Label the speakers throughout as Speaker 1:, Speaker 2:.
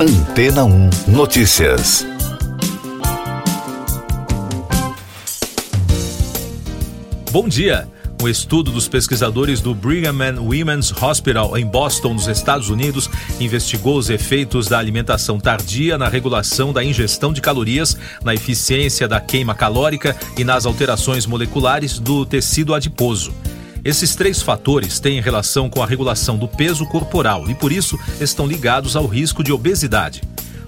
Speaker 1: Antena 1 Notícias.
Speaker 2: Bom dia. Um estudo dos pesquisadores do Brigham and Women's Hospital em Boston, nos Estados Unidos, investigou os efeitos da alimentação tardia na regulação da ingestão de calorias, na eficiência da queima calórica e nas alterações moleculares do tecido adiposo. Esses três fatores têm relação com a regulação do peso corporal e, por isso, estão ligados ao risco de obesidade.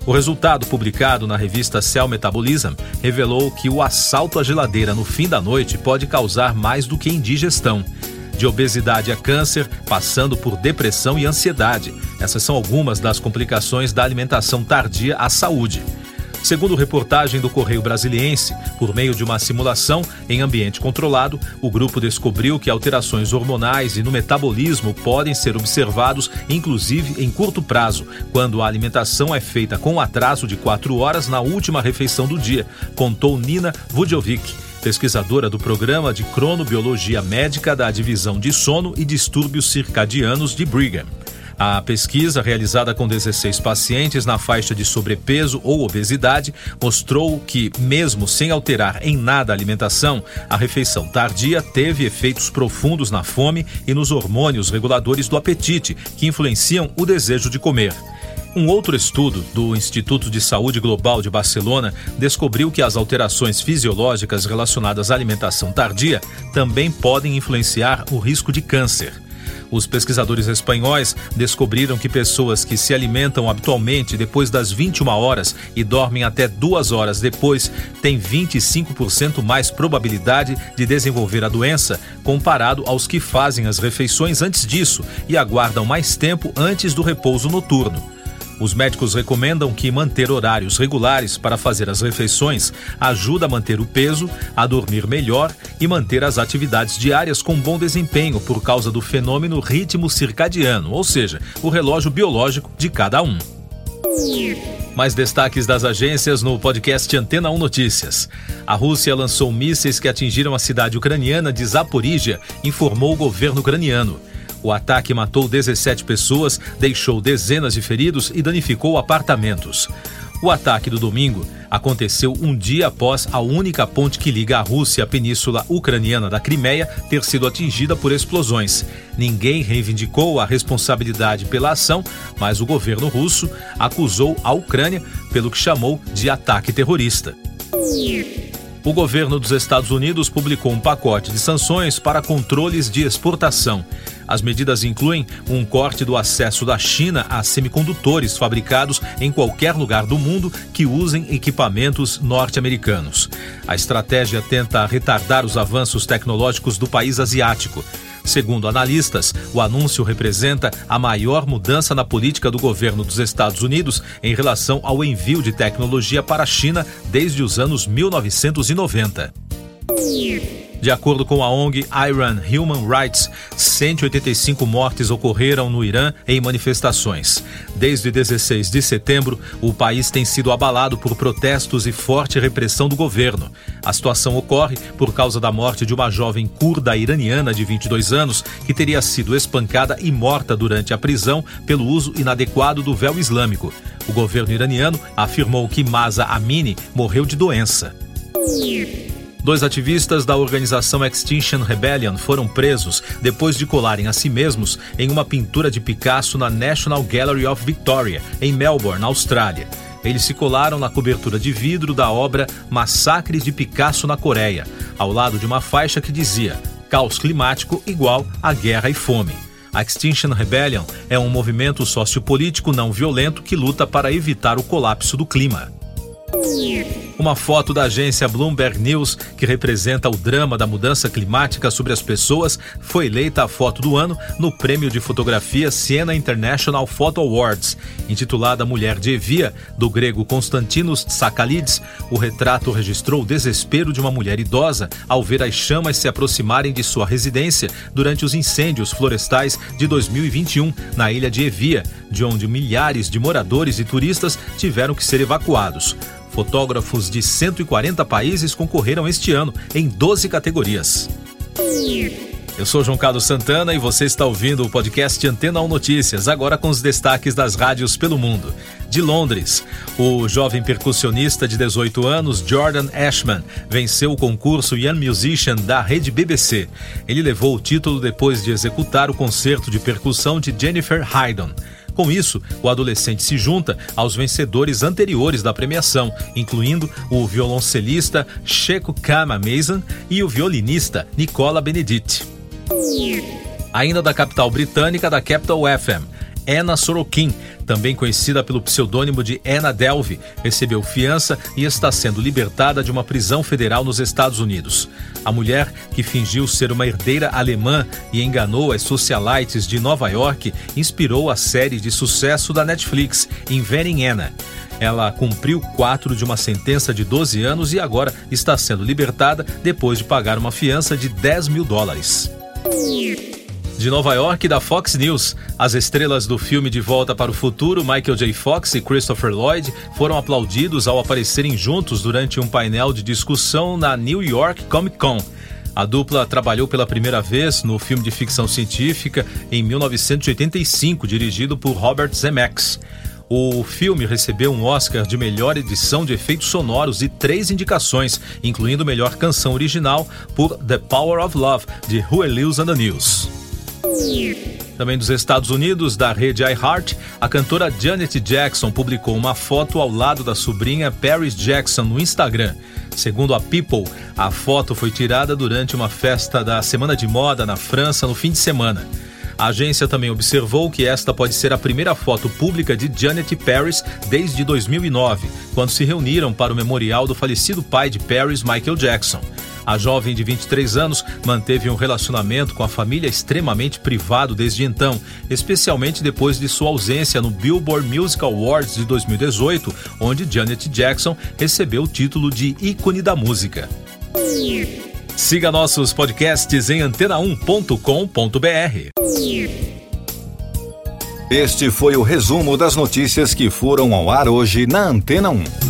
Speaker 2: O resultado publicado na revista Cell Metabolism revelou que o assalto à geladeira no fim da noite pode causar mais do que indigestão. De obesidade a câncer, passando por depressão e ansiedade. Essas são algumas das complicações da alimentação tardia à saúde. Segundo reportagem do Correio Brasiliense, por meio de uma simulação em ambiente controlado, o grupo descobriu que alterações hormonais e no metabolismo podem ser observados, inclusive em curto prazo, quando a alimentação é feita com atraso de quatro horas na última refeição do dia, contou Nina Vudjovic pesquisadora do programa de cronobiologia médica da divisão de sono e distúrbios circadianos de Brigham. A pesquisa, realizada com 16 pacientes na faixa de sobrepeso ou obesidade, mostrou que, mesmo sem alterar em nada a alimentação, a refeição tardia teve efeitos profundos na fome e nos hormônios reguladores do apetite, que influenciam o desejo de comer. Um outro estudo do Instituto de Saúde Global de Barcelona descobriu que as alterações fisiológicas relacionadas à alimentação tardia também podem influenciar o risco de câncer. Os pesquisadores espanhóis descobriram que pessoas que se alimentam habitualmente depois das 21 horas e dormem até duas horas depois têm 25% mais probabilidade de desenvolver a doença comparado aos que fazem as refeições antes disso e aguardam mais tempo antes do repouso noturno. Os médicos recomendam que manter horários regulares para fazer as refeições ajuda a manter o peso, a dormir melhor e manter as atividades diárias com bom desempenho por causa do fenômeno ritmo circadiano, ou seja, o relógio biológico de cada um. Mais destaques das agências no podcast Antena 1 Notícias. A Rússia lançou mísseis que atingiram a cidade ucraniana de Zaporizhia, informou o governo ucraniano. O ataque matou 17 pessoas, deixou dezenas de feridos e danificou apartamentos. O ataque do domingo aconteceu um dia após a única ponte que liga a Rússia à península ucraniana da Crimeia ter sido atingida por explosões. Ninguém reivindicou a responsabilidade pela ação, mas o governo russo acusou a Ucrânia pelo que chamou de ataque terrorista. O governo dos Estados Unidos publicou um pacote de sanções para controles de exportação. As medidas incluem um corte do acesso da China a semicondutores fabricados em qualquer lugar do mundo que usem equipamentos norte-americanos. A estratégia tenta retardar os avanços tecnológicos do país asiático. Segundo analistas, o anúncio representa a maior mudança na política do governo dos Estados Unidos em relação ao envio de tecnologia para a China desde os anos 1990. De acordo com a ONG Iran Human Rights, 185 mortes ocorreram no Irã em manifestações. Desde 16 de setembro, o país tem sido abalado por protestos e forte repressão do governo. A situação ocorre por causa da morte de uma jovem curda iraniana de 22 anos que teria sido espancada e morta durante a prisão pelo uso inadequado do véu islâmico. O governo iraniano afirmou que Masa Amini morreu de doença. Dois ativistas da organização Extinction Rebellion foram presos depois de colarem a si mesmos em uma pintura de Picasso na National Gallery of Victoria, em Melbourne, Austrália. Eles se colaram na cobertura de vidro da obra Massacre de Picasso na Coreia, ao lado de uma faixa que dizia Caos climático igual a guerra e fome. A Extinction Rebellion é um movimento sociopolítico não violento que luta para evitar o colapso do clima. Uma foto da agência Bloomberg News, que representa o drama da mudança climática sobre as pessoas, foi eleita a foto do ano no prêmio de fotografia Siena International Photo Awards. Intitulada Mulher de Evia, do grego Konstantinos Tsakalides, o retrato registrou o desespero de uma mulher idosa ao ver as chamas se aproximarem de sua residência durante os incêndios florestais de 2021 na ilha de Evia, de onde milhares de moradores e turistas tiveram que ser evacuados. Fotógrafos de 140 países concorreram este ano em 12 categorias. Eu sou João Carlos Santana e você está ouvindo o podcast Antena 1 Notícias, agora com os destaques das rádios pelo mundo. De Londres, o jovem percussionista de 18 anos, Jordan Ashman, venceu o concurso Young Musician da rede BBC. Ele levou o título depois de executar o concerto de percussão de Jennifer Haydon. Com isso, o adolescente se junta aos vencedores anteriores da premiação, incluindo o violoncelista Checo Kama Mason e o violinista Nicola Benedict. Ainda da capital britânica, da Capital FM, Anna Sorokin, também conhecida pelo pseudônimo de Anna Delvey, recebeu fiança e está sendo libertada de uma prisão federal nos Estados Unidos. A mulher, que fingiu ser uma herdeira alemã e enganou as socialites de Nova York, inspirou a série de sucesso da Netflix, Inventing Anna. Ela cumpriu quatro de uma sentença de 12 anos e agora está sendo libertada depois de pagar uma fiança de 10 mil dólares. De Nova York, da Fox News, as estrelas do filme De Volta para o Futuro, Michael J. Fox e Christopher Lloyd, foram aplaudidos ao aparecerem juntos durante um painel de discussão na New York Comic Con. A dupla trabalhou pela primeira vez no filme de ficção científica em 1985, dirigido por Robert Zemeckis. O filme recebeu um Oscar de melhor edição de efeitos sonoros e três indicações, incluindo melhor canção original por The Power of Love, de Huey Lewis and the News. Também dos Estados Unidos, da rede iHeart, a cantora Janet Jackson publicou uma foto ao lado da sobrinha Paris Jackson no Instagram. Segundo a People, a foto foi tirada durante uma festa da Semana de Moda na França no fim de semana. A agência também observou que esta pode ser a primeira foto pública de Janet Paris desde 2009, quando se reuniram para o memorial do falecido pai de Paris, Michael Jackson. A jovem de 23 anos manteve um relacionamento com a família extremamente privado desde então, especialmente depois de sua ausência no Billboard Music Awards de 2018, onde Janet Jackson recebeu o título de ícone da música. Siga nossos podcasts em antena1.com.br.
Speaker 1: Este foi o resumo das notícias que foram ao ar hoje na Antena 1.